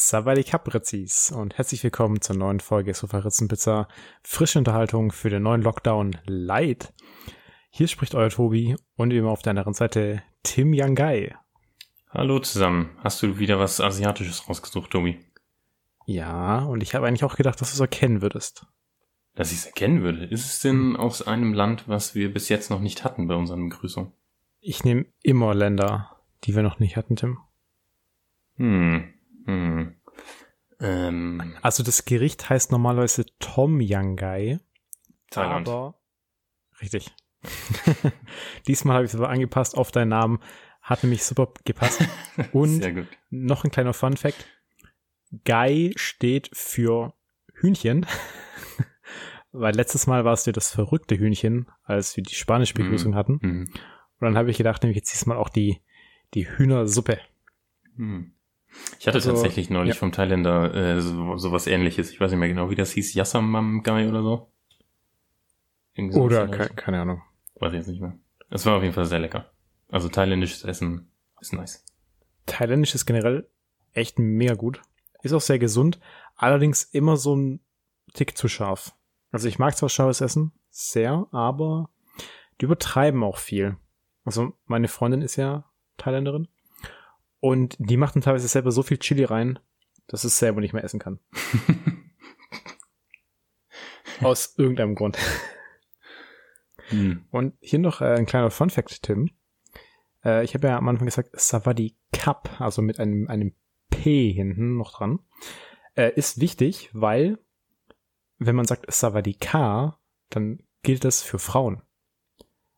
Savali Caprezis und herzlich willkommen zur neuen Folge Sofaritzenpizza. Frische Unterhaltung für den neuen Lockdown Light. Hier spricht euer Tobi und immer auf der anderen Seite Tim Yangai. Hallo zusammen. Hast du wieder was Asiatisches rausgesucht, Tobi? Ja, und ich habe eigentlich auch gedacht, dass du es erkennen würdest. Dass ich es erkennen würde? Ist es denn aus einem Land, was wir bis jetzt noch nicht hatten bei unseren Begrüßungen? Ich nehme immer Länder, die wir noch nicht hatten, Tim. Hm, hm. Ähm, Also das Gericht heißt normalerweise Tom Yangai. Thailand. Aber richtig. Diesmal habe ich es aber angepasst auf deinen Namen. Hat nämlich super gepasst. Und Sehr gut. noch ein kleiner Fun Fact. Gai steht für Hühnchen. Weil letztes Mal war es dir das verrückte Hühnchen, als wir die spanische Begrüßung hatten. Hm. Und dann habe ich gedacht, nehme ich jetzt diesmal auch die, die Hühnersuppe. Hm. Ich hatte Also, tatsächlich neulich ja. vom Thailänder äh, so, sowas ähnliches. Ich weiß nicht mehr genau, wie das hieß. Yassamam Gai oder so. Irgendwie Oder, ke keine Ahnung. Weiß ich jetzt nicht mehr. Es war auf jeden Fall sehr lecker. Also thailändisches Essen ist nice. Thailändisch ist generell echt mega gut. Ist auch sehr gesund. Allerdings immer so ein Tick zu scharf. Also ich mag zwar scharfes Essen sehr, aber die übertreiben auch viel. Also meine Freundin ist ja Thailänderin und die macht dann teilweise selber so viel Chili rein, dass es selber nicht mehr essen kann. Aus irgendeinem Grund. Hm. Und hier noch äh, ein kleiner Fun Fact, Tim. Äh, ich habe ja am Anfang gesagt, Savadi Cup, also mit einem, einem P hinten noch dran, äh, ist wichtig, weil wenn man sagt Savadi K, dann gilt das für Frauen.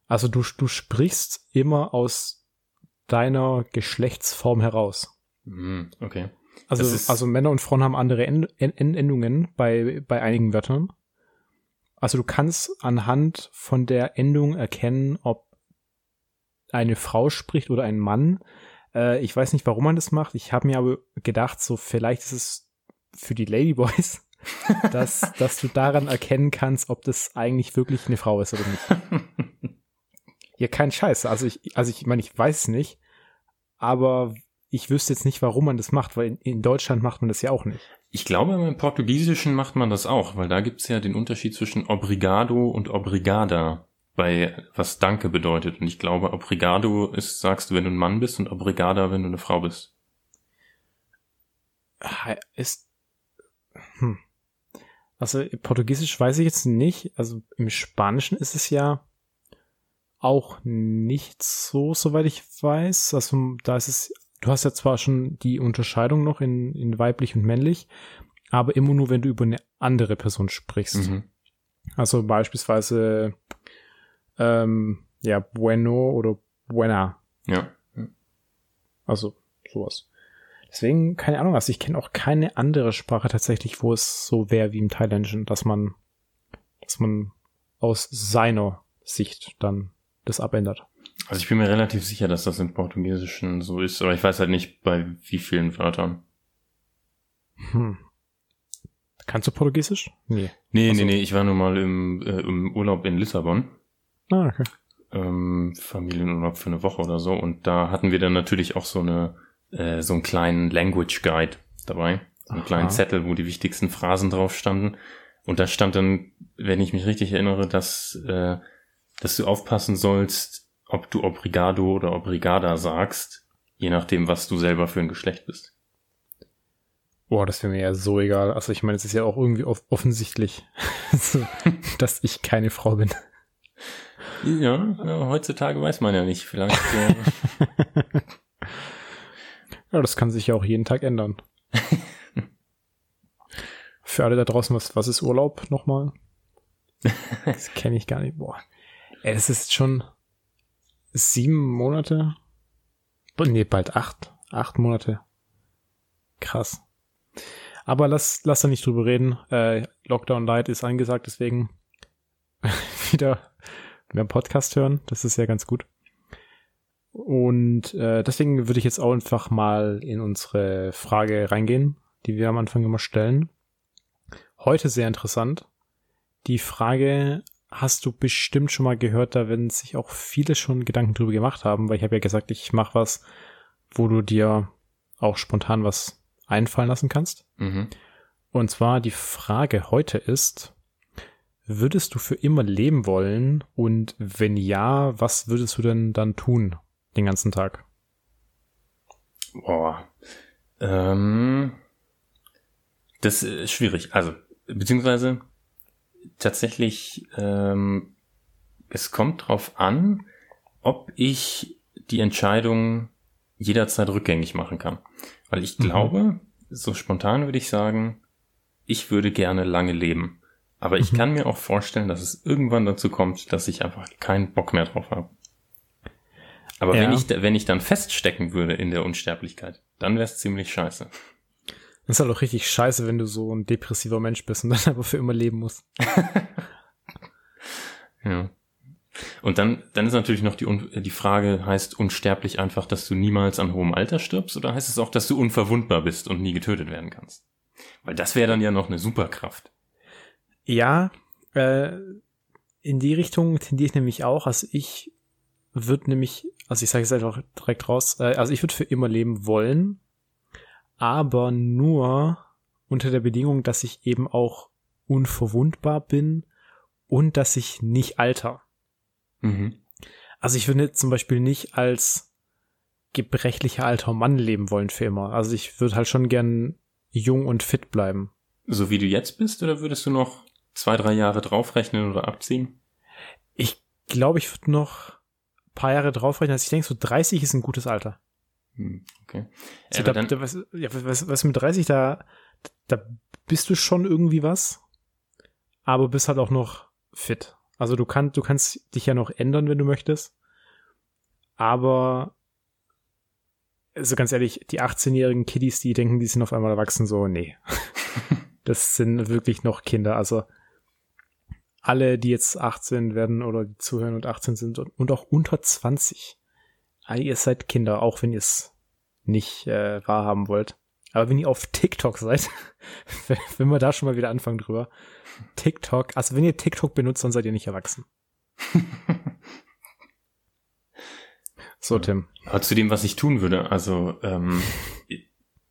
Also du, du sprichst immer aus deiner Geschlechtsform heraus. Hm, okay. Also, also Männer und Frauen haben andere End Endungen bei, bei einigen Wörtern. Also du kannst anhand von der Endung erkennen, ob eine Frau spricht oder ein Mann. Äh, ich weiß nicht, warum man das macht. Ich habe mir aber gedacht, so vielleicht ist es für die Ladyboys, dass, dass du daran erkennen kannst, ob das eigentlich wirklich eine Frau ist oder nicht. Ja, kein Scheiß. Also ich, also ich meine, ich weiß es nicht, aber ich wüsste jetzt nicht, warum man das macht, weil in, in Deutschland macht man das ja auch nicht. Ich glaube, im Portugiesischen macht man das auch, weil da gibt's ja den Unterschied zwischen obrigado und obrigada, bei was Danke bedeutet. Und ich glaube, obrigado ist, sagst du, wenn du ein Mann bist und obrigada, wenn du eine Frau bist. Ist, hm. Also Portugiesisch weiß ich jetzt nicht. Also im Spanischen ist es ja auch nicht so, soweit ich weiß. Also da ist es, du hast ja zwar schon die Unterscheidung noch in, in weiblich und männlich, aber immer nur, wenn du über eine andere Person sprichst. Mhm. Also beispielsweise ähm, ja, bueno oder buena. Ja. Also sowas. Deswegen, keine Ahnung, also ich kenne auch keine andere Sprache tatsächlich, wo es so wäre wie im Thailändischen, dass man, dass man aus seiner Sicht dann das abändert. Also ich bin mir relativ sicher, dass das im Portugiesischen so ist, aber ich weiß halt nicht, bei wie vielen Wörtern. Hm. Kannst du Portugiesisch? Nee. Nee, Ach so. nee, nee, ich war nur mal im, äh, im Urlaub in Lissabon. Ah, okay. ähm, Familienurlaub für eine Woche oder so. Und da hatten wir dann natürlich auch so eine, äh, so einen kleinen Language Guide dabei. So einen Aha. kleinen Zettel, wo die wichtigsten Phrasen drauf standen. Und da stand dann, wenn ich mich richtig erinnere, dass, äh, dass du aufpassen sollst, ob du Obrigado oder Obrigada sagst, je nachdem, was du selber für ein Geschlecht bist. Boah, das wäre mir ja so egal. Also ich meine, es ist ja auch irgendwie off offensichtlich, dass ich keine Frau bin. Ja, ja, heutzutage weiß man ja nicht. Vielleicht äh, Ja, das kann sich ja auch jeden Tag ändern. Für alle da draußen, was, was ist Urlaub nochmal? Das kenne ich gar nicht. Boah. Ey, das ist schon sieben Monate? Nee, bald acht. Acht Monate. Krass. Aber lass, lass da nicht drüber reden. Äh, Lockdown Light ist angesagt, deswegen wieder mehr Podcast hören. Das ist ja ganz gut. Und äh, deswegen würde ich jetzt auch einfach mal in unsere Frage reingehen, die wir am Anfang immer stellen. Heute sehr interessant. Die Frage hast du bestimmt schon mal gehört, da werden sich auch viele schon Gedanken drüber gemacht haben, weil ich habe ja gesagt, ich mache was, wo du dir auch spontan was einfallen lassen kannst. Mhm. Und zwar die Frage heute ist, würdest du für immer leben wollen? Und wenn ja, was würdest du denn dann tun den ganzen Tag? Boah. Ähm, das ist schwierig. Also, beziehungsweise tatsächlich, ähm, es kommt drauf an, ob ich die Entscheidung jederzeit rückgängig machen kann. Weil ich Mhm. glaube, so spontan würde ich sagen, ich würde gerne lange leben. Aber ich Mhm. kann mir auch vorstellen, dass es irgendwann dazu kommt, dass ich einfach keinen Bock mehr drauf habe. Aber Ja. wenn ich, wenn ich dann feststecken würde in der Unsterblichkeit, dann wäre es ziemlich scheiße. Das ist halt auch richtig scheiße, wenn du so ein depressiver Mensch bist und dann aber für immer leben musst. Ja. Und dann, dann ist natürlich noch die, die Frage, heißt unsterblich einfach, dass du niemals an hohem Alter stirbst oder heißt es auch, dass du unverwundbar bist und nie getötet werden kannst? Weil das wäre dann ja noch eine Superkraft. Ja, äh, in die Richtung tendiere ich nämlich auch. Also ich würde nämlich, also ich sage es einfach direkt raus, äh, also ich würde für immer leben wollen, aber nur unter der Bedingung, dass ich eben auch unverwundbar bin und dass ich nicht alter. Mhm. Also ich würde zum Beispiel nicht als gebrechlicher alter Mann leben wollen für immer. Also ich würde halt schon gern jung und fit bleiben. So wie du jetzt bist, oder würdest du noch zwei, drei Jahre draufrechnen oder abziehen? Ich glaube, ich würde noch ein paar Jahre draufrechnen. Also ich denke, so 30 ist ein gutes Alter. Hm, okay. So, Aber da, dann, da, was, ja, was, was mit 30, da, da bist du schon irgendwie was, aber bist halt auch noch fit. Also du kannst, du kannst dich ja noch ändern, wenn du möchtest. Aber, also ganz ehrlich, die 18-jährigen Kiddies, die denken, die sind auf einmal erwachsen, so, nee. das sind wirklich noch Kinder. Also alle, die jetzt 18 werden oder die zuhören und 18 sind und, auch unter 20. Alle, ihr seid Kinder, auch wenn ihr es nicht äh, wahrhaben wollt. Aber wenn ihr auf TikTok seid, wenn wir da schon mal wieder anfangen drüber, TikTok, also wenn ihr TikTok benutzt, dann seid ihr nicht erwachsen. So. Tim. aber zu dem, was ich tun würde, also ähm,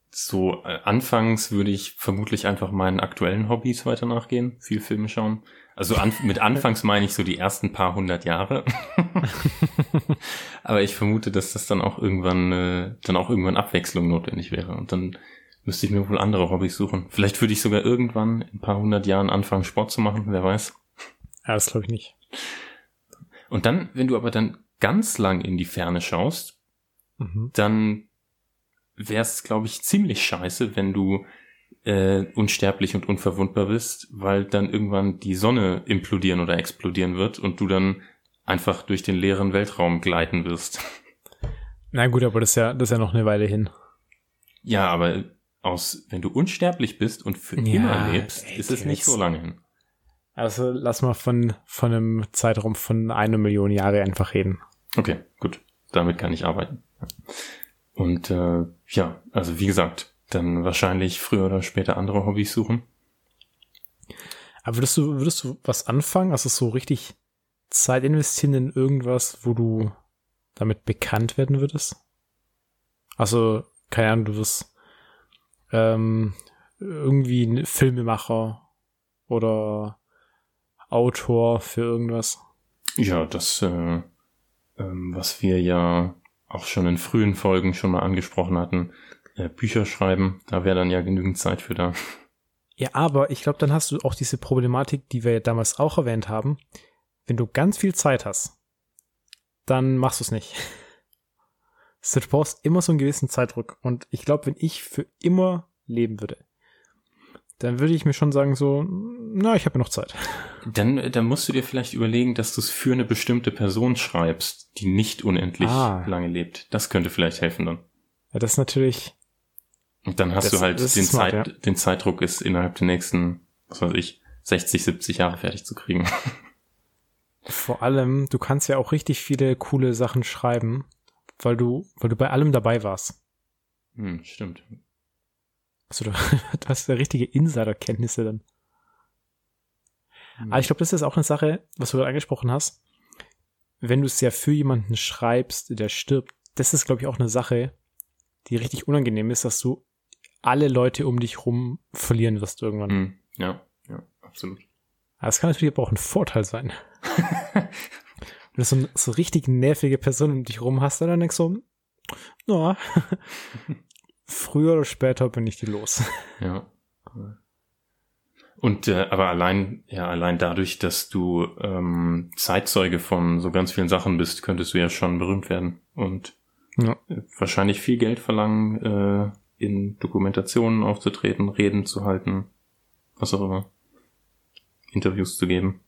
so äh, anfangs würde ich vermutlich einfach meinen aktuellen Hobbys weiter nachgehen, viel Filme schauen. Also an, mit anfangs meine ich so die ersten paar hundert Jahre. Aber ich vermute, dass das dann auch irgendwann, äh, dann auch irgendwann Abwechslung notwendig wäre. Und dann müsste ich mir wohl andere Hobbys suchen. Vielleicht würde ich sogar irgendwann in ein paar hundert Jahren anfangen, Sport zu machen, wer weiß. Ja, das glaube ich nicht. Und dann, wenn du aber dann ganz lang in die Ferne schaust, Mhm. dann wäre es, glaube ich, ziemlich scheiße, wenn du äh, unsterblich und unverwundbar bist, weil dann irgendwann die Sonne implodieren oder explodieren wird und du dann einfach durch den leeren Weltraum gleiten wirst. Na gut, aber das ist ja, das ist ja noch eine Weile hin. Ja, aber aus, wenn du unsterblich bist und für Ja, immer lebst, ey, ist es nicht so lange hin. Also lass mal von, von einem Zeitraum von einer Million Jahre einfach reden. Okay, gut. Damit kann ich arbeiten. Und äh, ja, also wie gesagt, dann wahrscheinlich früher oder später andere Hobbys suchen. Aber würdest du, würdest du was anfangen? Also so richtig Zeit investieren in irgendwas, wo du damit bekannt werden würdest? Also, keine Ahnung, du wirst ähm, irgendwie ein Filmemacher oder Autor für irgendwas. Ja, das, äh, ähm, was wir ja auch schon in frühen Folgen schon mal angesprochen hatten, äh, Bücher schreiben, da wäre dann ja genügend Zeit für da. Ja, aber ich glaube, dann hast du auch diese Problematik, die wir ja damals auch erwähnt haben. Wenn du ganz viel Zeit hast, dann machst du es nicht. Du brauchst immer so einen gewissen Zeitdruck. Und ich glaube, wenn ich für immer leben würde, dann würde ich mir schon sagen so, na, ich habe ja noch Zeit. Dann, äh, dann musst du dir vielleicht überlegen, dass du es für eine bestimmte Person schreibst, die nicht unendlich Ah. lange lebt. Das könnte vielleicht helfen dann. Ja, das ist natürlich, Und dann hast Das- du halt den, smart, Zeit, ja. den Zeitdruck ist innerhalb der nächsten, was weiß ich, 60, 70 Jahre fertig zu kriegen. vor allem, du kannst ja auch richtig viele coole Sachen schreiben, weil du, weil du bei allem dabei warst. hm, stimmt. Also du, du hast ja richtige Insiderkenntnisse dann. Aber ich glaube, das ist auch eine Sache, was du gerade angesprochen hast. Wenn du es ja für jemanden schreibst, der stirbt, das ist, glaube ich, auch eine Sache, die richtig unangenehm ist, dass du alle Leute um dich rum verlieren wirst irgendwann. Hm, ja, ja, absolut. Das kann natürlich aber auch ein Vorteil sein. Wenn du so, eine, so richtig nervige Person um dich rum hast, dann denkst du, na, früher oder später bin ich die los. Ja. Und äh, aber allein, ja, allein dadurch, dass du ähm, Zeitzeuge von so ganz vielen Sachen bist, könntest du ja schon berühmt werden und ja. wahrscheinlich viel Geld verlangen, äh, in Dokumentationen aufzutreten, Reden zu halten, was auch immer. Interviews zu geben.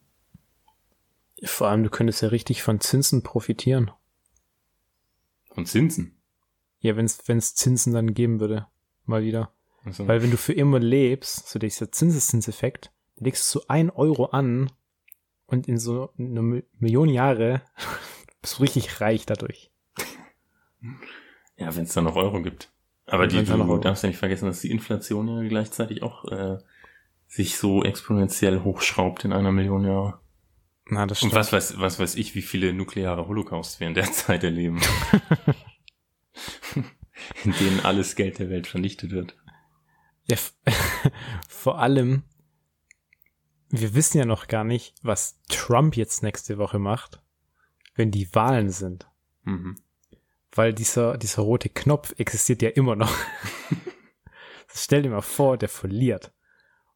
Vor allem, du könntest ja richtig von Zinsen profitieren. Von Zinsen? Ja, wenn es Zinsen dann geben würde. Mal wieder. Also. Weil wenn du für immer lebst, so dieser Zinseszinseffekt, legst du so ein Euro an und in so eine Million Jahre bist du richtig reich dadurch. Ja, wenn es dann noch Euro gibt. Aber die, du Euro. darfst ja nicht vergessen, dass die Inflation ja gleichzeitig auch äh, sich so exponentiell hochschraubt in einer Million Jahre. Na, das stimmt. Und was weiß, was weiß ich, wie viele nukleare Holocausts wir in der Zeit erleben. in denen alles Geld der Welt vernichtet wird. Ja, vor allem, wir wissen ja noch gar nicht, was Trump jetzt nächste Woche macht, wenn die Wahlen sind. Mhm. Weil dieser, dieser rote Knopf existiert ja immer noch. Stell dir mal vor, der verliert.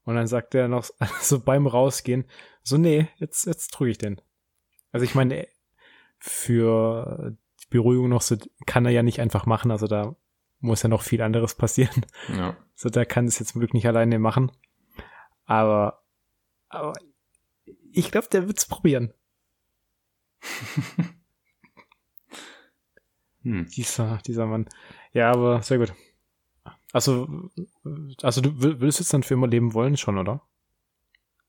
Und dann sagt er noch so beim Rausgehen, so nee, jetzt, jetzt drücke ich den. Also ich meine, für die Beruhigung noch so, kann er ja nicht einfach machen, also da muss ja noch viel anderes passieren. Ja. So, der kann es jetzt zum Glück nicht alleine machen. Aber, aber ich glaube, der wird's probieren. hm. Dieser, dieser Mann. Ja, aber sehr gut. Also, also du willst jetzt dann für immer leben wollen schon, oder?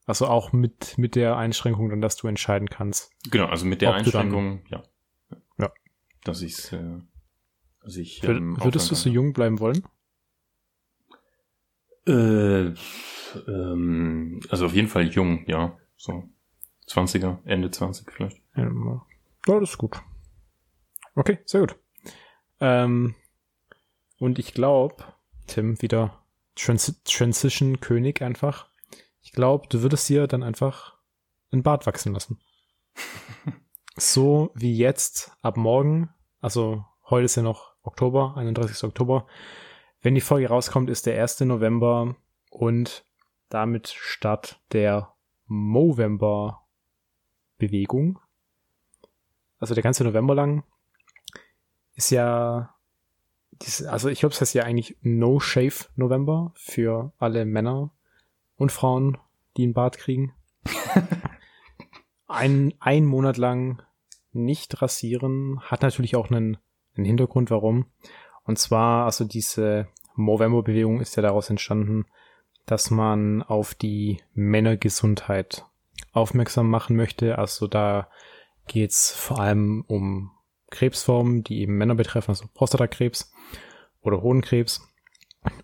Also auch mit, mit der Einschränkung dann, dass du entscheiden kannst. Genau, also mit der Einschränkung, dann, ja. Ja. Dass ich's, äh, dass ich, ähm, Würdest du so jung bleiben wollen? Äh, ähm, also auf jeden Fall jung, ja. So 20er, Ende 20 vielleicht. Ja, ja das ist gut. Okay, sehr gut. Ähm, und ich glaube, Tim, wieder Trans Transition König einfach. Ich glaube, du würdest dir dann einfach ein Bart wachsen lassen. so wie jetzt ab morgen, also heute ist ja noch Oktober, 31. Oktober. Wenn die Folge rauskommt, ist der 1. November und damit Start der Movember Bewegung. Also der ganze November lang ist ja also ich glaube, es heißt ja eigentlich No Shave November für alle Männer und Frauen, die einen Bart kriegen. ein, ein Monat lang nicht rasieren hat natürlich auch einen einen Hintergrund, warum. Und zwar, also diese Movember-Bewegung ist ja daraus entstanden, dass man auf die Männergesundheit aufmerksam machen möchte. Also da geht's vor allem um Krebsformen, die eben Männer betreffen, also Prostatakrebs oder Hodenkrebs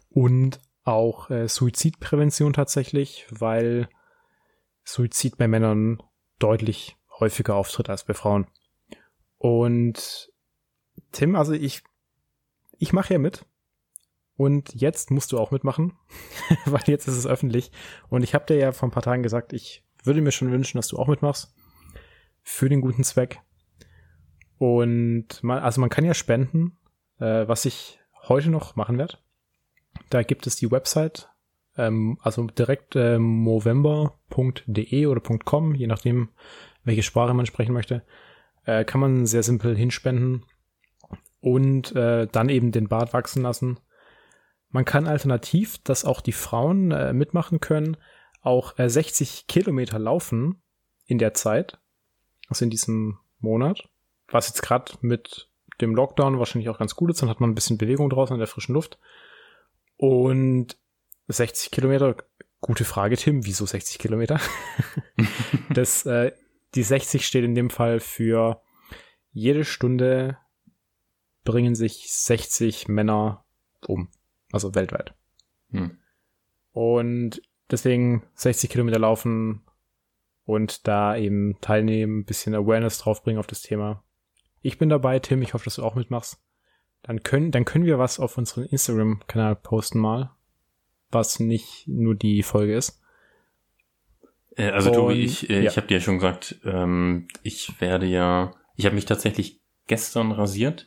und auch äh, Suizidprävention tatsächlich, weil Suizid bei Männern deutlich häufiger auftritt als bei Frauen. Und Tim, also ich, ich mache ja mit. Und jetzt musst du auch mitmachen, weil jetzt ist es öffentlich. Und ich habe dir ja vor ein paar Tagen gesagt, ich würde mir schon wünschen, dass du auch mitmachst. Für den guten Zweck. Und man, also man kann ja spenden, äh, was ich heute noch machen werde. Da gibt es die Website, ähm, also direkt äh, movember.de oder .com, je nachdem, welche Sprache man sprechen möchte, äh, kann man sehr simpel hinspenden und äh, dann eben den Bart wachsen lassen. Man kann alternativ, dass auch die Frauen äh, mitmachen können, auch äh, 60 Kilometer laufen in der Zeit, also in diesem Monat, was jetzt gerade mit dem Lockdown wahrscheinlich auch ganz gut ist, dann hat man ein bisschen Bewegung draußen in der frischen Luft. Und 60 Kilometer, gute Frage, Tim, wieso 60 Kilometer? das, äh, die 60 steht in dem Fall für jede Stunde bringen sich 60 Männer um. Also weltweit. Hm. Und deswegen 60 Kilometer laufen und da eben teilnehmen, bisschen Awareness draufbringen auf das Thema. Ich bin dabei, Tim, ich hoffe, dass du auch mitmachst. Dann können, dann können wir was auf unseren Instagram-Kanal posten mal, was nicht nur die Folge ist. Äh, also Und- Tobi, ich, äh, ja. ich habe dir ja schon gesagt, ähm, ich werde ja, ich habe mich tatsächlich gestern rasiert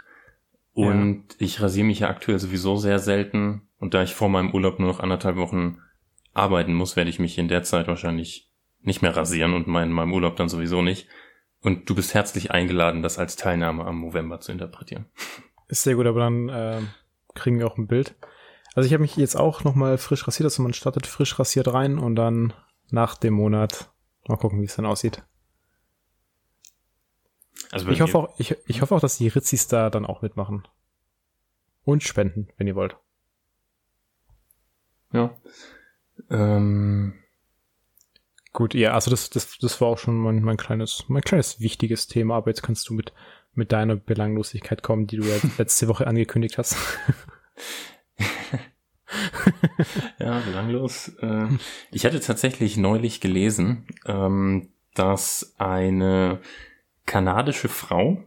und ich rasiere mich ja aktuell sowieso sehr selten und da ich vor meinem Urlaub nur noch anderthalb Wochen arbeiten muss, werde ich mich in der Zeit wahrscheinlich nicht mehr rasieren und mein, meinem Urlaub dann sowieso nicht. Und du bist herzlich eingeladen, das als Teilnahme am November zu interpretieren. Ist sehr gut, aber dann äh, kriegen wir auch ein Bild. Also ich habe mich jetzt auch nochmal frisch rasiert, also man startet frisch rasiert rein und dann nach dem Monat mal gucken, wie es dann aussieht. Also Ich hoffe auch, ich, ich hoffe auch, dass die Ritzis da dann auch mitmachen. Und spenden, wenn ihr wollt. Ja. Ähm, Gut, ja, also das, das, das war auch schon mein, mein kleines, mein kleines wichtiges Thema, aber jetzt kannst du mit, mit deiner Belanglosigkeit kommen, die du ja letzte Woche angekündigt hast. Ja, belanglos. Äh, ich hatte tatsächlich neulich gelesen, ähm, dass eine kanadische Frau,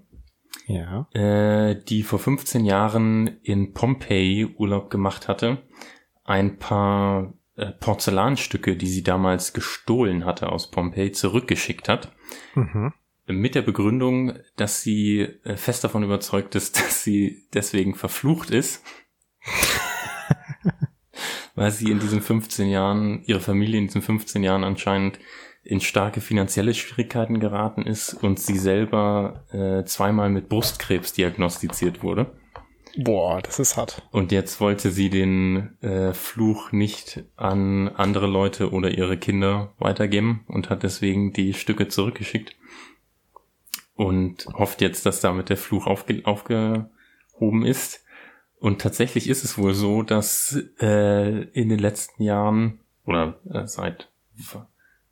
Ja. äh, die vor 15 Jahren in Pompeii Urlaub gemacht hatte, ein paar Porzellanstücke, die sie damals gestohlen hatte aus Pompeii, zurückgeschickt hat. Mhm. Mit der Begründung, dass sie äh, fest davon überzeugt ist, dass sie deswegen verflucht ist. Weil sie in diesen 15 Jahren, ihre Familie in diesen 15 Jahren anscheinend in starke finanzielle Schwierigkeiten geraten ist und sie selber äh, zweimal mit Brustkrebs diagnostiziert wurde. Boah, das ist hart. Und jetzt wollte sie den äh, Fluch nicht an andere Leute oder ihre Kinder weitergeben und hat deswegen die Stücke zurückgeschickt. Und hofft jetzt, dass damit der Fluch aufge aufgehoben ist. Und tatsächlich ist es wohl so, dass äh, in den letzten Jahren oder äh, seit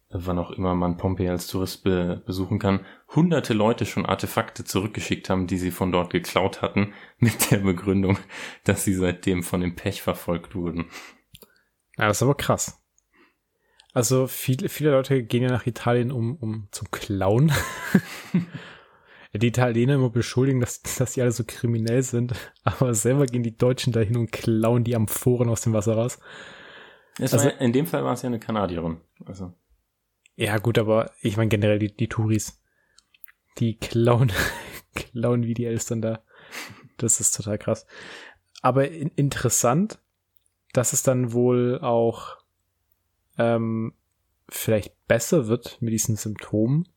wann auch immer man Pompeii als Tourist be besuchen kann, hunderte Leute schon Artefakte zurückgeschickt haben, die sie von dort geklaut hatten, mit der Begründung, dass sie seitdem von dem Pech verfolgt wurden. Ja, das ist aber krass. Also viele, viele Leute gehen ja nach Italien, um, um zu klauen. die Italiener immer beschuldigen, dass, dass die alle so kriminell sind, aber selber gehen die Deutschen dahin und klauen die Amphoren aus dem Wasser raus. Also- in dem Fall war es ja eine Kanadierin. Also, Ja, gut, aber ich meine generell die, die Touris, die klauen, klauen wie die Elstern da. Das ist total krass. Aber in, interessant, dass es dann wohl auch ähm, vielleicht besser wird mit diesen Symptomen,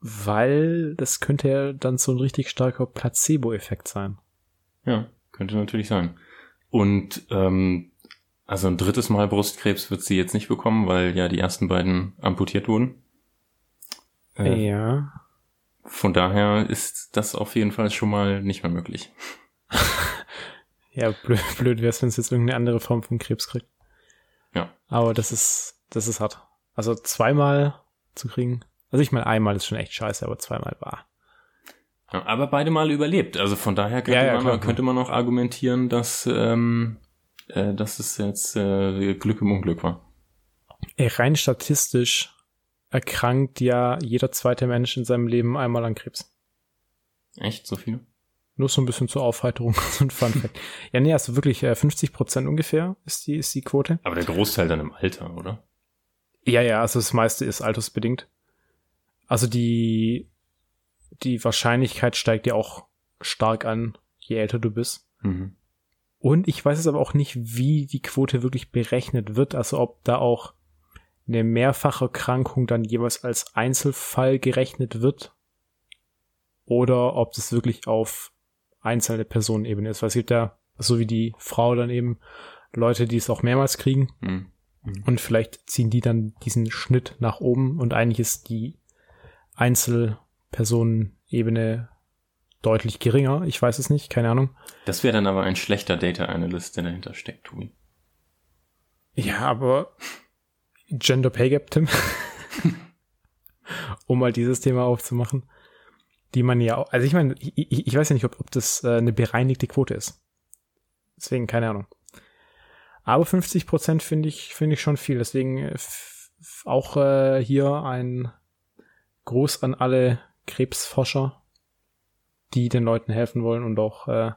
weil das könnte ja dann so ein richtig starker Placebo-Effekt sein. ja, könnte natürlich sein. Und ähm, also ein drittes Mal Brustkrebs wird sie jetzt nicht bekommen, weil ja die ersten beiden amputiert wurden. Äh, Ja. Von daher ist das auf jeden Fall schon mal nicht mehr möglich. Ja, blöd, blöd wäre es, wenn es jetzt irgendeine andere Form von Krebs kriegt. Ja. Aber das ist, das ist hart. Also zweimal zu kriegen. Also ich meine, einmal ist schon echt scheiße, aber zweimal war. Ja, aber beide Male überlebt. Also von daher könnte, Ja, ja, man, klar. könnte man auch argumentieren, dass, ähm, äh, dass es jetzt äh, Glück im Unglück war. Ey, rein statistisch erkrankt ja jeder zweite Mensch in seinem Leben einmal an Krebs. Echt so viele? Nur so ein bisschen zur Aufheiterung, so ein Fun Fact. ja, nee, also wirklich äh, 50 Prozent ungefähr ist die, ist die Quote. Aber der Großteil dann im Alter, oder? Ja, ja, also das meiste ist altersbedingt. Also die, die Wahrscheinlichkeit steigt ja auch stark an, je älter du bist. Mhm. Und ich weiß es aber auch nicht, wie die Quote wirklich berechnet wird. Also ob da auch eine Mehrfacherkrankung dann jeweils als Einzelfall gerechnet wird. Oder ob das wirklich auf einzelne Personenebene ist. Weil es gibt ja, so wie die Frau dann eben, Leute, die es auch mehrmals kriegen. Mhm. Und vielleicht ziehen die dann diesen Schnitt nach oben und eigentlich ist die Einzelpersonenebene deutlich geringer. Ich weiß es nicht, keine Ahnung. Das wäre dann aber ein schlechter Data Analyst, der dahinter steckt, Tobi. Ja, aber Gender Pay Gap, Tim. um mal dieses Thema aufzumachen. Die man ja auch, also ich meine, ich, ich weiß ja nicht, ob, ob das äh, eine bereinigte Quote ist. Deswegen keine Ahnung. Aber 50 Prozent finde ich, finde ich schon viel. Deswegen äh, auch äh, hier ein Gruß an alle Krebsforscher. Die den Leuten helfen wollen und auch äh,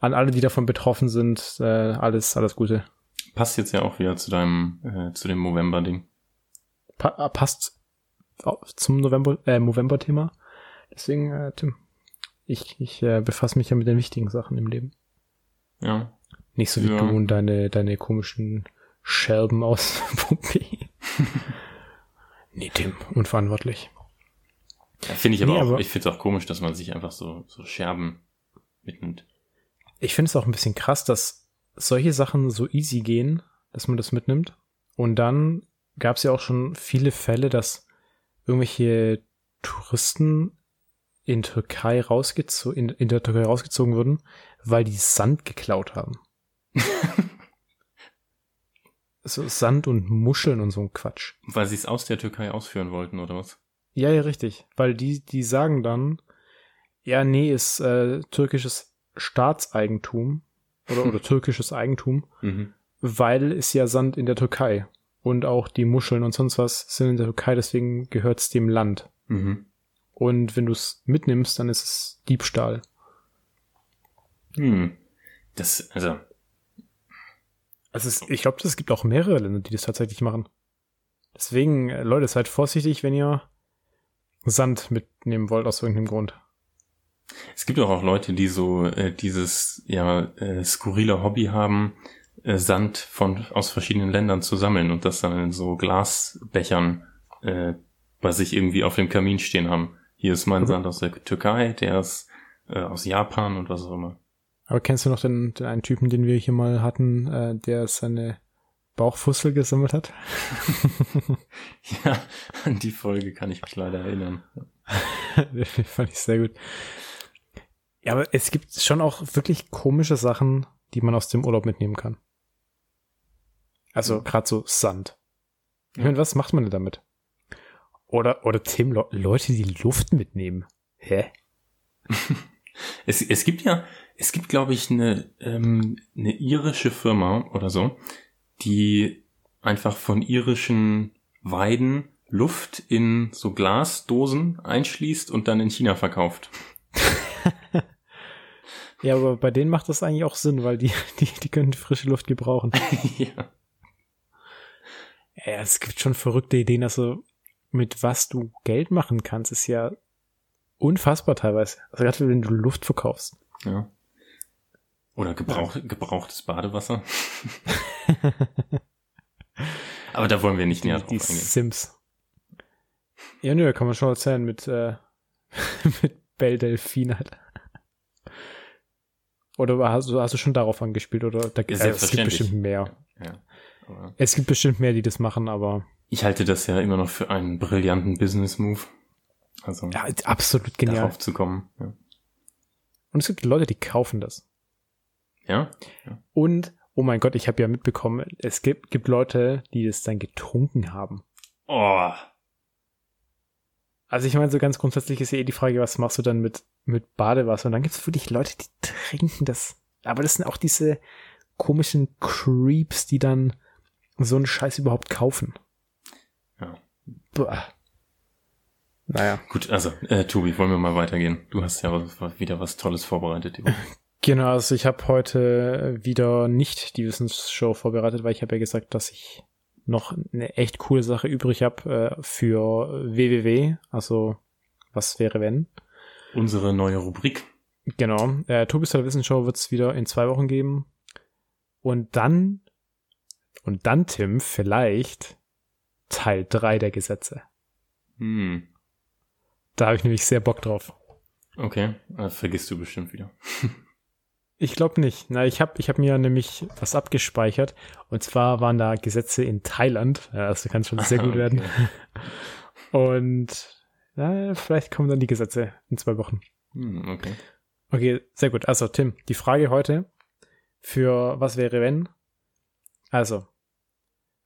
an alle, die davon betroffen sind, äh, alles, alles Gute. Passt jetzt ja auch wieder zu deinem, äh, zu dem November-Ding. Pa äh, passt zum November, äh, November-Thema. Deswegen, äh, Tim, ich, ich äh, befasse mich ja mit den wichtigen Sachen im Leben. Ja. Nicht so wie Ja. du und deine, deine komischen Scherben aus Pompeji. nee, Tim, unverantwortlich. Ja, finde ich aber Nee, auch, aber- ich finde es auch komisch, dass man sich einfach so, so Scherben mitnimmt. Ich finde es auch ein bisschen krass, dass solche Sachen so easy gehen, dass man das mitnimmt. Und dann gab es ja auch schon viele Fälle, dass irgendwelche Touristen in Türkei rausgezo in, in der Türkei rausgezogen wurden, weil die Sand geklaut haben. so Sand und Muscheln und so ein Quatsch. Weil sie es aus der Türkei ausführen wollten, oder was? Ja, ja, richtig. Weil die, die sagen dann, ja, nee, ist äh, türkisches Staatseigentum oder, oder türkisches Eigentum, Mhm. weil ist ja Sand in der Türkei. Und auch die Muscheln und sonst was sind in der Türkei, deswegen gehört es dem Land. Mhm. Und wenn du es mitnimmst, dann ist es Diebstahl. Hm. Das, also, Also es, ich glaube, es gibt auch mehrere Länder, die das tatsächlich machen. Deswegen, äh, Leute, seid vorsichtig, wenn ihr Sand mitnehmen wollt aus irgendeinem Grund. es gibt auch, auch Leute, die so äh, dieses ja äh, skurrile Hobby haben, äh, Sand von aus verschiedenen Ländern zu sammeln und das dann in so Glasbechern äh, bei sich irgendwie auf dem Kamin stehen haben. Hier ist mein Mhm. Sand aus der Türkei, der ist äh, aus Japan und was auch immer. Aber kennst du noch den, den einen Typen, den wir hier mal hatten, äh, der seine Bauchfussel gesammelt hat? Ja, an die Folge kann ich mich leider erinnern. Fand ich sehr gut. Ja, aber es gibt schon auch wirklich komische Sachen, die man aus dem Urlaub mitnehmen kann. Also Mhm. gerade so Sand. Ich Ja. meine, was macht man denn damit? Oder, oder Tim, Le Leute, die Luft mitnehmen. Hä? Es, es gibt ja, es gibt, glaube ich, eine, ähm, eine irische Firma oder so, die einfach von irischen Weiden Luft in so Glasdosen einschließt und dann in China verkauft. Ja, aber bei denen macht das eigentlich auch Sinn, weil die, die, die können frische Luft gebrauchen. ja. Ja, es gibt schon verrückte Ideen, also mit was du Geld machen kannst, ist ja unfassbar teilweise. Also gerade wenn du Luft verkaufst. ja. Oder gebrauch, gebrauchtes Badewasser. Aber da wollen wir nicht näher drauf die eingehen. Sims. Ja, nö, kann man schon erzählen mit, äh, mit Belle Delphine halt. Oder hast du, hast du schon darauf angespielt? Oder da, Ja, äh, es gibt bestimmt mehr. Ja. Aber Es gibt bestimmt mehr, die das machen, aber ich halte das ja immer noch für einen brillanten Business-Move. Also ja, absolut genial. darauf zu kommen. Ja. Und es gibt Leute, die kaufen das. Ja? Und, oh mein Gott, ich habe ja mitbekommen, es gibt, gibt Leute, die das dann getrunken haben. Oh. Also ich meine, so ganz grundsätzlich ist ja eh die Frage, was machst du dann mit, mit Badewasser? Und dann gibt es wirklich Leute, die trinken das. Aber das sind auch diese komischen Creeps, die dann so einen Scheiß überhaupt kaufen. Ja. Boah. Naja. Gut, also, äh, Tobi, wollen wir mal weitergehen? Du hast ja was, wieder was Tolles vorbereitet. Genau, also ich habe heute wieder nicht die Wissensshow vorbereitet, weil ich habe ja gesagt, dass ich noch eine echt coole Sache übrig habe äh, für WWW, also was wäre wenn. Unsere neue Rubrik. Genau. Äh, Tobis tolle Wissensshow wird es wieder in zwei Wochen geben. Und dann, und dann, Tim, vielleicht Teil drei der Gesetze. Hm. Da habe ich nämlich sehr Bock drauf. Okay, äh, vergisst du bestimmt wieder. Ich glaube nicht. Na, ich habe ich hab mir nämlich was abgespeichert. Und zwar waren da Gesetze in Thailand. Ja, das kann schon sehr gut Okay. werden. Und na, vielleicht kommen dann die Gesetze in zwei Wochen. Hm, okay. Okay, sehr gut. Also, Tim, die Frage heute für was wäre wenn? Also,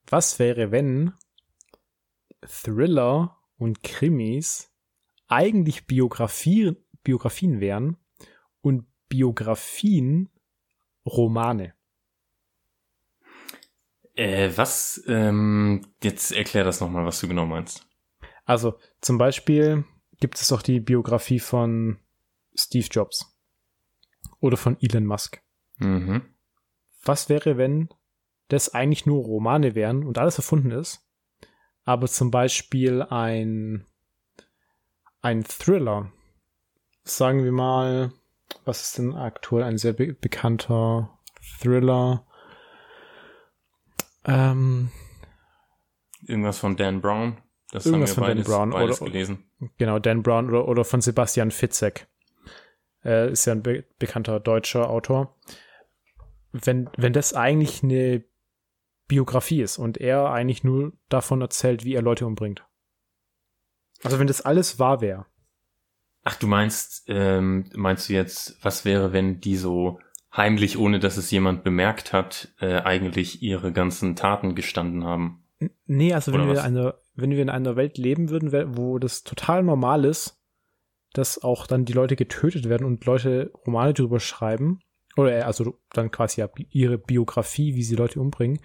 was wäre wenn Thriller und Krimis eigentlich Biografien, Biografien wären Biografien Romane? Äh, was, ähm, jetzt erklär das nochmal, was du genau meinst. Also, zum Beispiel gibt es doch die Biografie von Steve Jobs oder von Elon Musk. Mhm. Was wäre, wenn das eigentlich nur Romane wären und alles erfunden ist, aber zum Beispiel ein, ein Thriller, sagen wir mal, was ist denn aktuell ein sehr be bekannter Thriller? Ähm, Irgendwas von Dan Brown. Das Irgendwas haben von wir Dan beides, Brown beides oder- gelesen. genau, Dan Brown oder, oder von Sebastian Fitzek. Äh, ist ja ein be bekannter deutscher Autor. Wenn, wenn das eigentlich eine Biografie ist und er eigentlich nur davon erzählt, wie er Leute umbringt. Also wenn das alles wahr wäre. Ach, du meinst, ähm, meinst du jetzt, was wäre, wenn die so heimlich, ohne dass es jemand bemerkt hat, äh, eigentlich ihre ganzen Taten gestanden haben? Nee, also wenn wir, eine, wenn wir in einer Welt leben würden, wo das total normal ist, dass auch dann die Leute getötet werden und Leute Romane drüber schreiben, oder äh, also dann quasi ja ihre Biografie, wie sie Leute umbringen,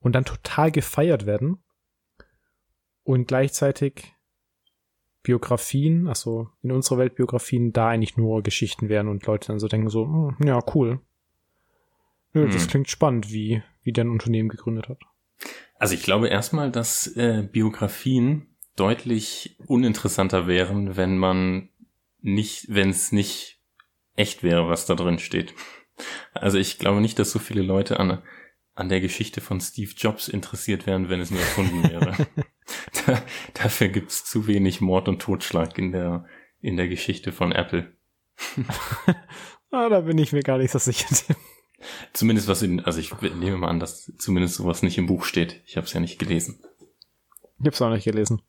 und dann total gefeiert werden und gleichzeitig Biografien, also in unserer Welt Biografien, da eigentlich nur Geschichten wären und Leute dann so denken so, "Hm, ja, cool. Nö, das Hm. klingt spannend, wie, wie der ein Unternehmen gegründet hat. Also ich glaube erstmal, dass äh, Biografien deutlich uninteressanter wären, wenn man nicht, wenn es nicht echt wäre, was da drin steht. Also ich glaube nicht, dass so viele Leute an, an der Geschichte von Steve Jobs interessiert wären, wenn es nur erfunden wäre. da, dafür gibt's zu wenig Mord und Totschlag in der, in der Geschichte von Apple. Ah, da bin ich mir gar nicht so sicher. Zumindest was in, also ich nehme mal an, dass zumindest sowas nicht im Buch steht. Ich habe es ja nicht gelesen. Ich hab's auch nicht gelesen.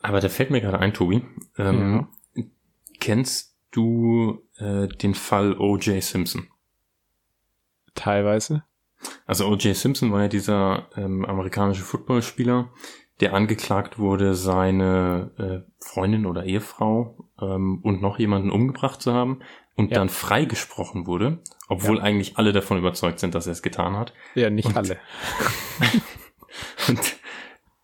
Aber da fällt mir gerade ein, Tobi. Ähm, Kennst du äh, den Fall O.J. Simpson? Teilweise. Also O.J. Simpson war ja dieser ähm, amerikanische Footballspieler, der angeklagt wurde, seine äh, Freundin oder Ehefrau ähm, und noch jemanden umgebracht zu haben und Ja. dann freigesprochen wurde, obwohl eigentlich alle davon überzeugt sind, dass er es getan hat. Ja, nicht Und- alle. Und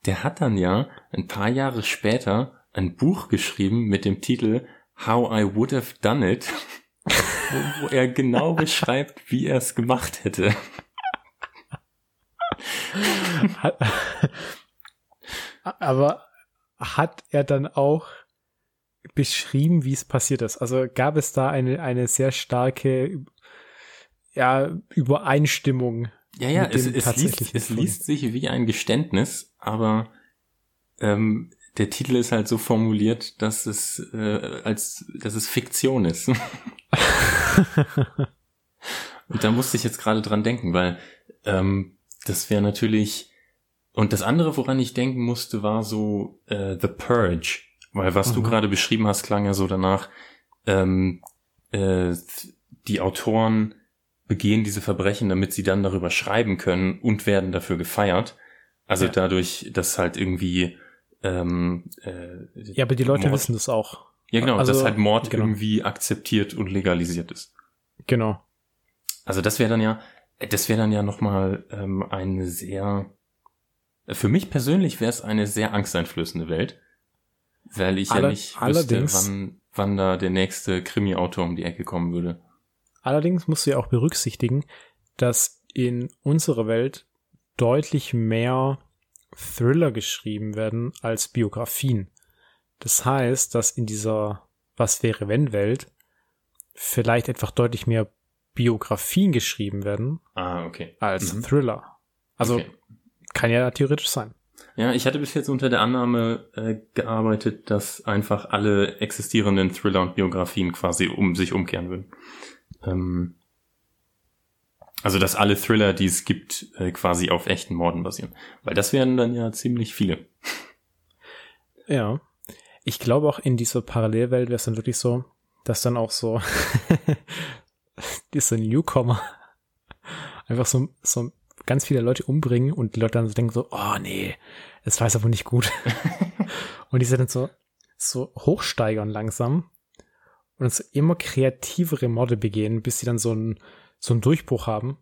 der hat dann ja ein paar Jahre später ein Buch geschrieben mit dem Titel How I Would Have Done It, wo, wo er genau beschreibt, wie er es gemacht hätte. Aber hat er dann auch beschrieben, wie es passiert ist? Also gab es da eine, eine sehr starke ja, Übereinstimmung? Ja, ja, es, es, liest, es liest sich wie ein Geständnis, aber ähm, der Titel ist halt so formuliert, dass es äh, als dass es Fiktion ist. Und da musste ich jetzt gerade dran denken, weil ähm, das wäre natürlich und das andere, woran ich denken musste, war so äh, The Purge, weil was du Mhm. gerade beschrieben hast, klang ja so danach, ähm, äh, die Autoren begehen diese Verbrechen, damit sie dann darüber schreiben können und werden dafür gefeiert. Also Ja. dadurch, dass halt irgendwie ähm, äh, Ja, aber die Leute Mord- wissen das auch. ja genau, also, dass halt Mord genau. irgendwie akzeptiert und legalisiert ist. Genau. Also das wäre dann ja, das wäre dann ja nochmal ähm, eine sehr, für mich persönlich wäre es eine sehr angsteinflößende Welt, weil ich Aller- ja nicht wüsste, wann, wann da der nächste Krimi-Autor um die Ecke kommen würde. Allerdings musst du ja auch berücksichtigen, dass in unserer Welt deutlich mehr Thriller geschrieben werden als Biografien. Das heißt, dass in dieser Was wäre wenn Welt vielleicht einfach deutlich mehr Biografien geschrieben werden Ah, okay. als Mhm. Thriller. Also Okay. kann ja theoretisch sein. Ja, ich hatte bis jetzt unter der Annahme äh, gearbeitet, dass einfach alle existierenden Thriller und Biografien quasi um sich umkehren würden. Ähm, also dass alle Thriller, die es gibt, äh, quasi auf echten Morden basieren. Weil das wären dann ja ziemlich viele. Ja. Ich glaube auch in dieser Parallelwelt wäre es dann wirklich so, dass dann auch so diese Newcomer einfach so, so ganz viele Leute umbringen und die Leute dann so denken so, oh nee, es war jetzt aber nicht gut. und die sind dann so, so hochsteigern langsam und dann so immer kreativere Morde begehen, bis sie dann so einen, so einen Durchbruch haben.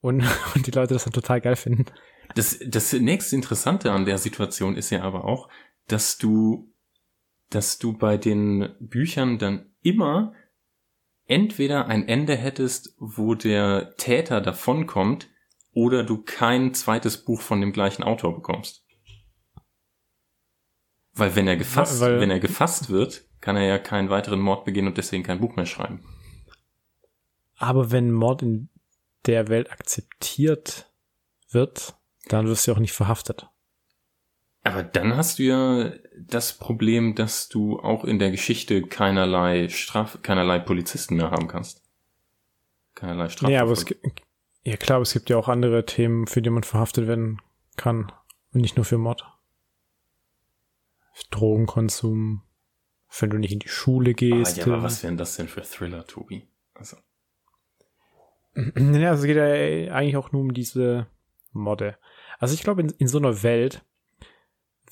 Und, und die Leute das dann total geil finden. Das, das nächste Interessante an der Situation ist ja aber auch, dass du dass du bei den Büchern dann immer entweder ein Ende hättest, wo der Täter davonkommt, oder du kein zweites Buch von dem gleichen Autor bekommst. Weil wenn er gefasst, Weil, wenn er gefasst wird, kann er ja keinen weiteren Mord begehen und deswegen kein Buch mehr schreiben. Aber wenn Mord in der Welt akzeptiert wird, dann wirst du auch nicht verhaftet. Aber dann hast du ja das Problem, dass du auch in der Geschichte keinerlei Straf, keinerlei Polizisten mehr haben kannst. Keinerlei Straf. Ja, aber es gibt, ja klar, aber es gibt ja auch andere Themen, für die man verhaftet werden kann. Und nicht nur für Mord. Drogenkonsum, wenn du nicht in die Schule gehst. Ah, ja, aber was wären das denn für Thriller, Tobi? Also. Ja, also es geht ja eigentlich auch nur um diese Modde. Also ich glaube, in, in so einer Welt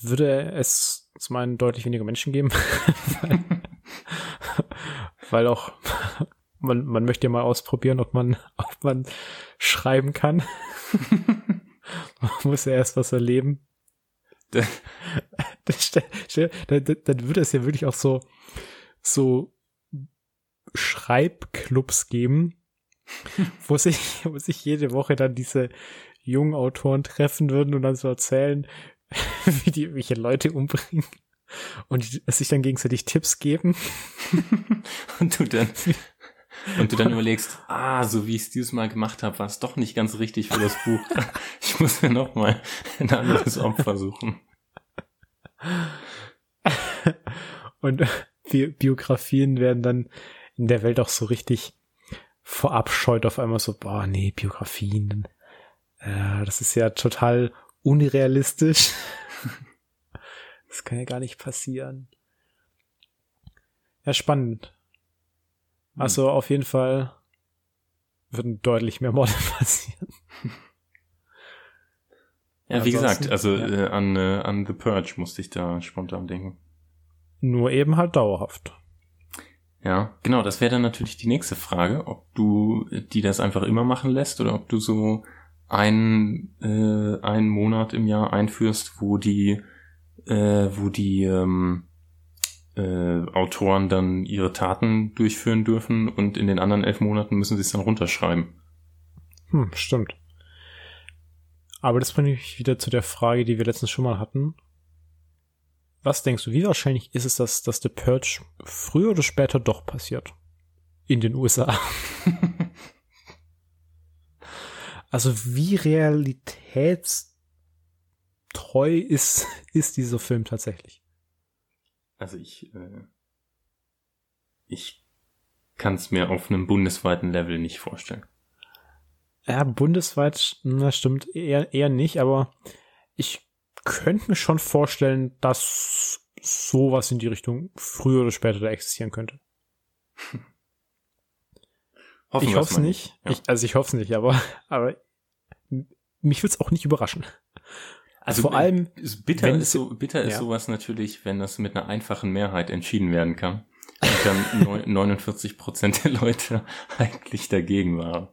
würde es zum einen deutlich weniger Menschen geben, weil, weil auch man, man möchte ja mal ausprobieren, ob man, ob man schreiben kann. man muss ja erst was erleben. dann, dann würde es ja wirklich auch so, so Schreibclubs geben, wo sich, wo sich jede Woche dann diese jungen Autoren treffen würden und dann so erzählen, wie die welche Leute umbringen und sich dann gegenseitig Tipps geben. und du dann und du dann überlegst, ah, so wie ich es dieses Mal gemacht habe, war es doch nicht ganz richtig für das Buch. Ich muss mir noch mal ein anderes Opfer suchen. Und Bi Biografien werden dann in der Welt auch so richtig verabscheut auf einmal so, boah, nee, Biografien, äh, das ist ja total unrealistisch. das kann ja gar nicht passieren. Ja, spannend. Hm. Also auf jeden Fall würden deutlich mehr Morde passieren. Ja, wie gesagt, also ja. äh, an, äh, an The Purge musste ich da spontan denken. Nur eben halt dauerhaft. Ja, genau, das wäre dann natürlich die nächste Frage, ob du die das einfach immer machen lässt oder ob du so einen, äh, einen Monat im Jahr einführst, wo die, äh, wo die ähm, äh, Autoren dann ihre Taten durchführen dürfen und in den anderen elf Monaten müssen sie es dann runterschreiben. Hm, stimmt. Aber das bringt mich wieder zu der Frage, die wir letztens schon mal hatten. Was denkst du, wie wahrscheinlich ist es, dass, dass The Purge früher oder später doch passiert? In den USA. also wie realitätstreu ist, ist dieser Film tatsächlich? Also ich, äh, ich kann es mir auf einem bundesweiten Level nicht vorstellen. Ja, bundesweit, na stimmt, eher, eher nicht, aber ich könnte mir schon vorstellen, dass sowas in die Richtung früher oder später da existieren könnte. Hoffen ich hoffe es nicht. Ja. Ich, also ich hoffe es nicht, aber, aber mich würde es auch nicht überraschen. Also vor allem bitter ist so bitter ist ja. sowas natürlich, wenn das mit einer einfachen Mehrheit entschieden werden kann und dann 49 Prozent der Leute eigentlich dagegen waren.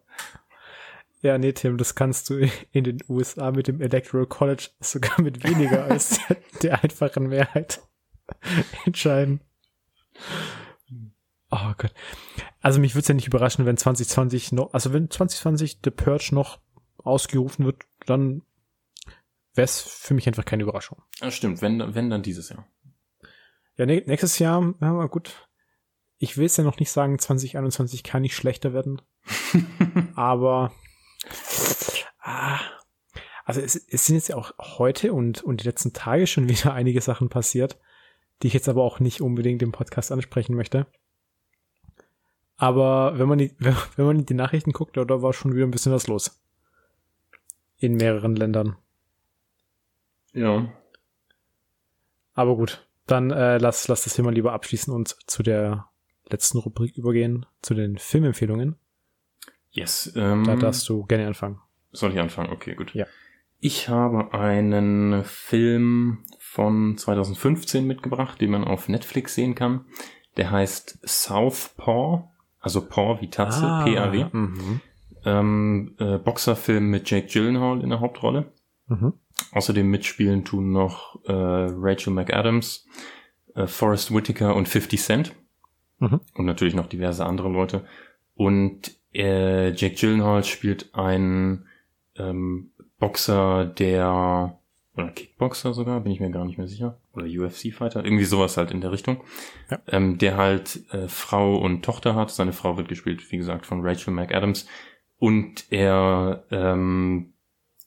Ja, nee, Tim, das kannst du in den USA mit dem Electoral College sogar mit weniger als der einfachen Mehrheit entscheiden. Oh Gott. Also mich würde es ja nicht überraschen, wenn 2020 noch, also wenn 2020 The Purge noch ausgerufen wird, dann wäre es für mich einfach keine Überraschung. Ja, stimmt, wenn, wenn dann dieses Jahr. Ja, nächstes Jahr, ja, gut. Ich will es ja noch nicht sagen, 2021 kann nicht schlechter werden. aber ah, also es, es sind jetzt ja auch heute und, und die letzten Tage schon wieder einige Sachen passiert, die ich jetzt aber auch nicht unbedingt im Podcast ansprechen möchte. Aber wenn man die, wenn man die Nachrichten guckt, da war schon wieder ein bisschen was los. In mehreren Ländern. Ja. Aber gut, dann äh, lass, lass das hier mal lieber abschließen und zu der letzten Rubrik übergehen, zu den Filmempfehlungen. Yes. Ähm, da darfst du gerne anfangen. Soll ich anfangen? Okay, gut. Ja. Ich habe einen Film von 2015 mitgebracht, den man auf Netflix sehen kann. Der heißt Southpaw, also Paw wie Tatze, ah, P-A-W. Mhm. Ähm, äh, Boxerfilm mit Jake Gyllenhaal in der Hauptrolle. Mhm. Außerdem mitspielen tun noch äh, Rachel McAdams, äh, Forrest Whitaker und 50 Cent. Mhm. Und natürlich noch diverse andere Leute. Und äh, Jake Gyllenhaal spielt einen ähm, Boxer, der oder Kickboxer sogar, bin ich mir gar nicht mehr sicher. Oder UFC-Fighter, irgendwie sowas halt in der Richtung. Ja. Ähm, der halt äh, Frau und Tochter hat. Seine Frau wird gespielt, wie gesagt, von Rachel McAdams. Und er ähm,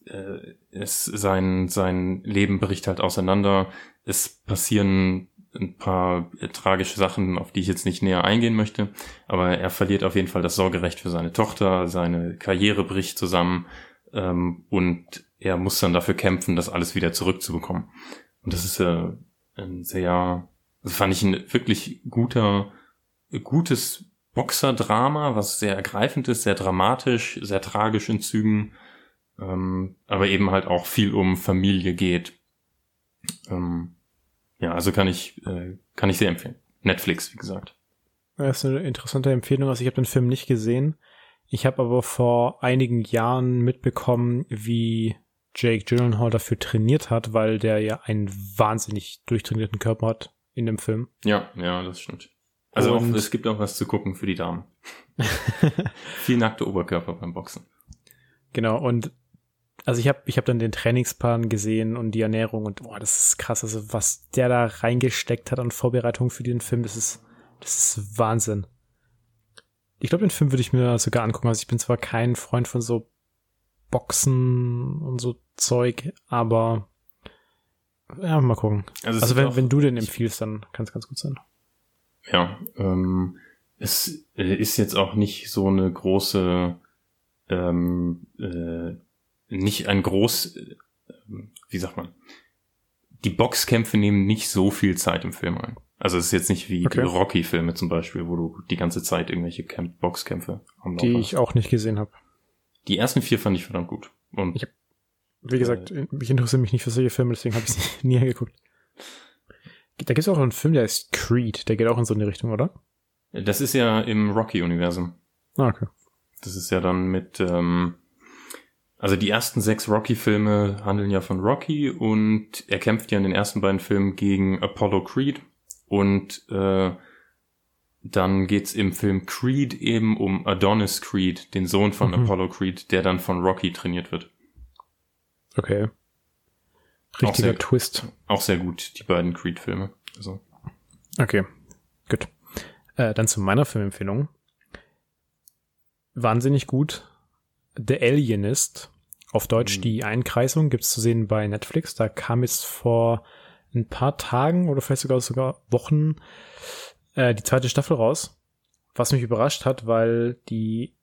äh, es sein, sein Leben bricht halt auseinander. Es passieren ein paar äh, tragische Sachen, auf die ich jetzt nicht näher eingehen möchte. Aber er verliert auf jeden Fall das Sorgerecht für seine Tochter, seine Karriere bricht zusammen ähm, und er muss dann dafür kämpfen, das alles wieder zurückzubekommen. Und das ist äh, ein sehr, das fand ich ein wirklich guter, gutes Boxerdrama, was sehr ergreifend ist, sehr dramatisch, sehr tragisch in Zügen, ähm, aber eben halt auch viel um Familie geht. Ähm, ja, also kann ich, äh, kann ich sehr empfehlen. Netflix, wie gesagt. Das ist eine interessante Empfehlung. Also ich habe den Film nicht gesehen. Ich habe aber vor einigen Jahren mitbekommen, wie Jake Gyllenhaal dafür trainiert hat, weil der ja einen wahnsinnig durchtrainierten Körper hat in dem Film. Ja, ja, das stimmt. Also auch, es gibt auch was zu gucken für die Damen. Viel nackte Oberkörper beim Boxen. Genau, und also ich habe ich hab dann den Trainingsplan gesehen und die Ernährung und boah, das ist krass. Also was der da reingesteckt hat an Vorbereitung für den Film, das ist, das ist Wahnsinn. Ich glaube, den Film würde ich mir sogar angucken. Also ich bin zwar kein Freund von so Boxen und so Zeug, aber ja, mal gucken. Also, also wenn, wenn du den empfiehlst, dann kann es ganz gut sein. Ja, ähm, es äh, ist jetzt auch nicht so eine große, ähm, äh, nicht ein groß, äh, wie sagt man, die Boxkämpfe nehmen nicht so viel Zeit im Film ein. Also es ist jetzt nicht wie okay. die Rocky-Filme zum Beispiel, wo du die ganze Zeit irgendwelche Camp Boxkämpfe am Die ich auch nicht gesehen habe. Die ersten vier fand ich verdammt gut. Und ich hab, wie gesagt, äh, ich interessiere mich nicht für solche Filme, deswegen habe ich es nie angeguckt. Da gibt es auch einen Film, der ist Creed, der geht auch in so eine Richtung, oder? Das ist ja im Rocky-Universum. Ah, okay. Das ist ja dann mit, ähm, also die ersten sechs Rocky-Filme handeln ja von Rocky und er kämpft ja in den ersten beiden Filmen gegen Apollo Creed und äh, dann geht's im Film Creed eben um Adonis Creed, den Sohn von mhm. Apollo Creed, der dann von Rocky trainiert wird. Okay. Richtiger auch sehr, Twist. Auch sehr gut, die beiden Creed-Filme. Also. Okay, gut. Äh, dann zu meiner Filmempfehlung. Wahnsinnig gut. The Alienist. Auf Deutsch mhm. die Einkreisung gibt's zu sehen bei Netflix. Da kam es vor ein paar Tagen oder vielleicht sogar sogar Wochen äh, die zweite Staffel raus. Was mich überrascht hat, weil die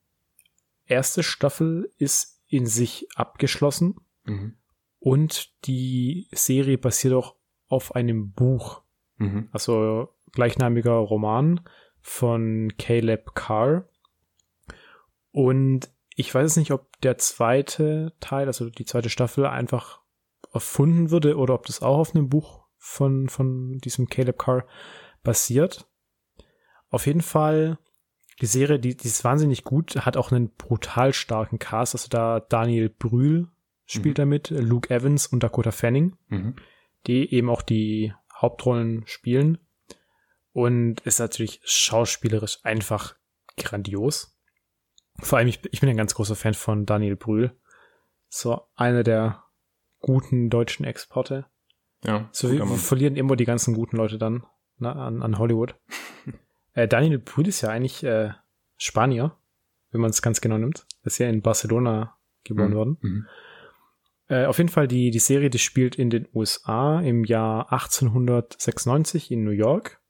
erste Staffel ist in sich abgeschlossen mhm. und die Serie basiert auch auf einem Buch. Mhm. Also gleichnamiger Roman von Caleb Carr. Und ich weiß nicht, ob der zweite Teil, also die zweite Staffel, einfach erfunden wurde oder ob das auch auf einem Buch von, von diesem Caleb Carr basiert. Auf jeden Fall, die Serie, die, die ist wahnsinnig gut, hat auch einen brutal starken Cast. Also da Daniel Brühl spielt mhm. damit, Luke Evans und Dakota Fanning, mhm. die eben auch die Hauptrollen spielen. Und ist natürlich schauspielerisch einfach grandios. Vor allem, ich, ich bin ein ganz großer Fan von Daniel Brühl. So einer der guten deutschen Exporte. Ja. So wir, verlieren immer die ganzen guten Leute dann na, ne, an, an Hollywood. äh, Daniel Brühl ist ja eigentlich äh, Spanier, wenn man es ganz genau nimmt. ist ja in Barcelona geboren mhm. worden. Mhm. Äh, auf jeden Fall, die, die Serie, die spielt in den USA im Jahr 1896 in New York.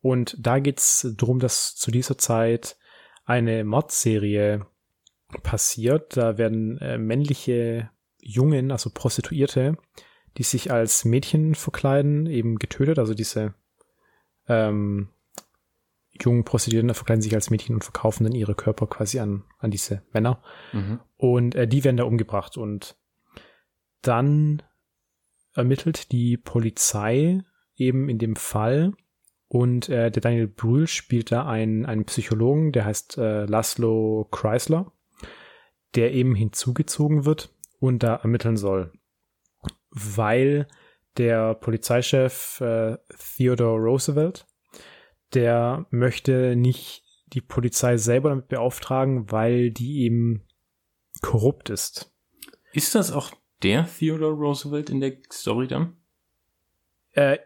Und da geht's darum, dass zu dieser Zeit eine Mordserie passiert. Da werden äh, männliche Jungen, also Prostituierte, die sich als Mädchen verkleiden, eben getötet. Also diese ähm, jungen Prostituierten verkleiden sich als Mädchen und verkaufen dann ihre Körper quasi an, an diese Männer. Mhm. Und äh, die werden da umgebracht. Und dann ermittelt die Polizei eben in dem Fall. Und äh, der Daniel Brühl spielt da einen, einen Psychologen, der heißt äh, Laszlo Chrysler, der eben hinzugezogen wird und da ermitteln soll weil der Polizeichef äh, Theodore Roosevelt, der möchte nicht die Polizei selber damit beauftragen, weil die eben korrupt ist. Ist das auch der Theodore Roosevelt in der Story dann? Äh,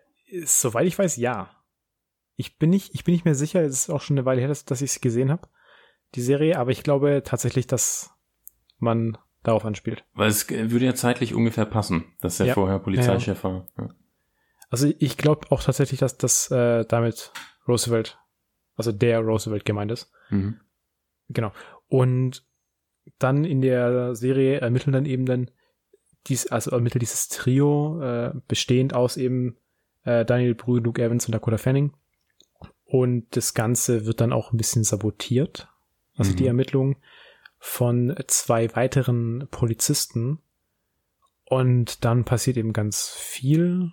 soweit ich weiß, ja. Ich bin nicht, ich bin nicht mehr sicher, es ist auch schon eine Weile her, dass, dass ich es gesehen habe, die Serie, aber ich glaube tatsächlich, dass man darauf anspielt. Weil es würde ja zeitlich ungefähr passen, dass er Ja. vorher Polizeichef war. Ja. Also ich glaube auch tatsächlich, dass das äh, damit Roosevelt, also der Roosevelt gemeint ist. Mhm. Genau. Und dann in der Serie ermitteln dann eben dann dies, also ermittelt dieses Trio, äh, bestehend aus eben äh, Daniel Brühl, Luke Evans und Dakota Fanning. Und das Ganze wird dann auch ein bisschen sabotiert. Also Mhm. die Ermittlungen von zwei weiteren Polizisten. Und dann passiert eben ganz viel.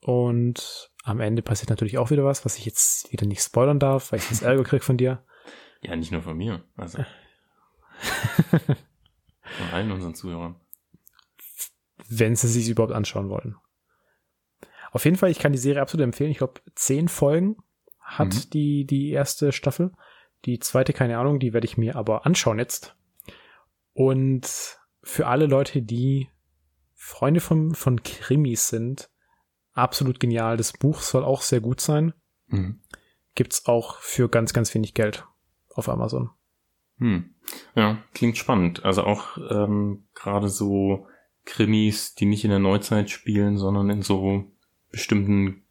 Und am Ende passiert natürlich auch wieder was, was ich jetzt wieder nicht spoilern darf, weil ich das Ärger krieg von dir. ja, nicht nur von mir. Also von allen unseren Zuhörern. wenn sie sich überhaupt anschauen wollen. Auf jeden Fall, ich kann die Serie absolut empfehlen. Ich glaube, zehn Folgen hat Mhm. die, die erste Staffel. Die zweite, keine Ahnung, die werde ich mir aber anschauen jetzt. Und für alle Leute, die Freunde von, von Krimis sind, absolut genial. Das Buch soll auch sehr gut sein. Mhm. Gibt's auch für ganz, ganz wenig Geld auf Amazon. Hm. Ja, klingt spannend. Also auch ähm, gerade so Krimis, die nicht in der Neuzeit spielen, sondern in so bestimmten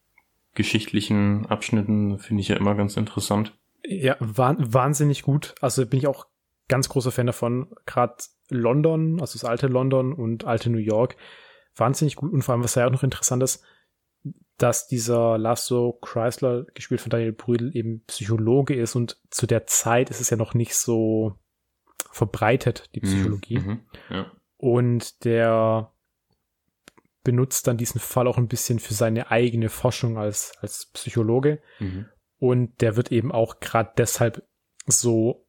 geschichtlichen Abschnitten, finde ich ja immer ganz interessant. Ja, wah wahnsinnig gut. Also bin ich auch ganz großer Fan davon. Gerade London, also das alte London und alte New York, wahnsinnig gut. Und vor allem, was ja auch noch interessant ist, dass dieser Lasso Chrysler, gespielt von Daniel Brühl, eben Psychologe ist und zu der Zeit ist es ja noch nicht so verbreitet, die Psychologie. Mhm. Ja. Und der benutzt dann diesen Fall auch ein bisschen für seine eigene Forschung als, als Psychologe. Mhm. Und der wird eben auch gerade deshalb so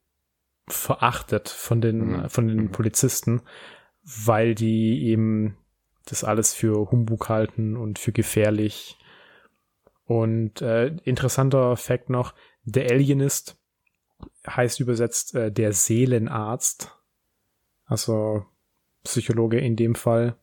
verachtet von den, Mhm. von den Mhm. Polizisten, weil die eben das alles für Humbug halten und für gefährlich. Und äh, interessanter Fakt noch, der Alienist heißt übersetzt äh, der Seelenarzt, also Psychologe in dem Fall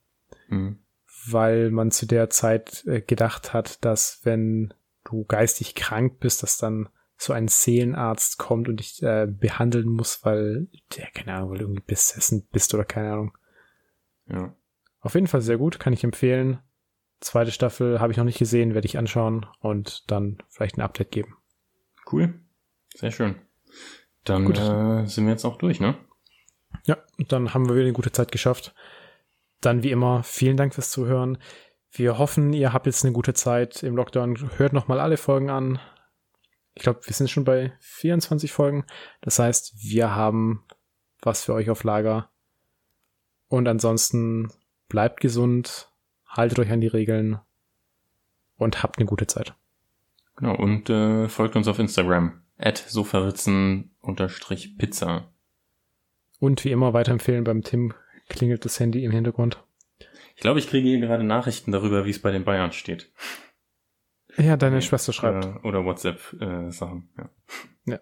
Mhm. weil man zu der Zeit äh, gedacht hat, dass wenn du geistig krank bist, dass dann so ein Seelenarzt kommt und dich äh, behandeln muss, weil der, keine Ahnung, weil du irgendwie besessen bist oder keine Ahnung. Ja. Auf jeden Fall sehr gut, kann ich empfehlen. Zweite Staffel habe ich noch nicht gesehen, werde ich anschauen und dann vielleicht ein Update geben. Cool. Sehr schön. Dann Gut. äh, sind wir jetzt auch durch, ne? Ja, dann haben wir wieder eine gute Zeit geschafft. Dann wie immer, vielen Dank fürs Zuhören. Wir hoffen, ihr habt jetzt eine gute Zeit im Lockdown. Hört nochmal alle Folgen an. Ich glaube, wir sind schon bei 24 Folgen. Das heißt, wir haben was für euch auf Lager. Und ansonsten bleibt gesund, haltet euch an die Regeln und habt eine gute Zeit. Genau. Und äh, folgt uns auf Instagram. At sofaritzen-pizza. Und wie immer weiterempfehlen, beim Tim klingelt das Handy im Hintergrund. Ich glaube, ich kriege hier gerade Nachrichten darüber, wie es bei den Bayern steht. Ja, deine Schwester schreibt. Äh, oder WhatsApp-Sachen. ja.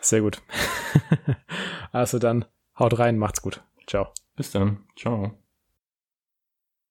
Sehr gut. also dann, haut rein, macht's gut. Ciao. Bis dann. Ciao.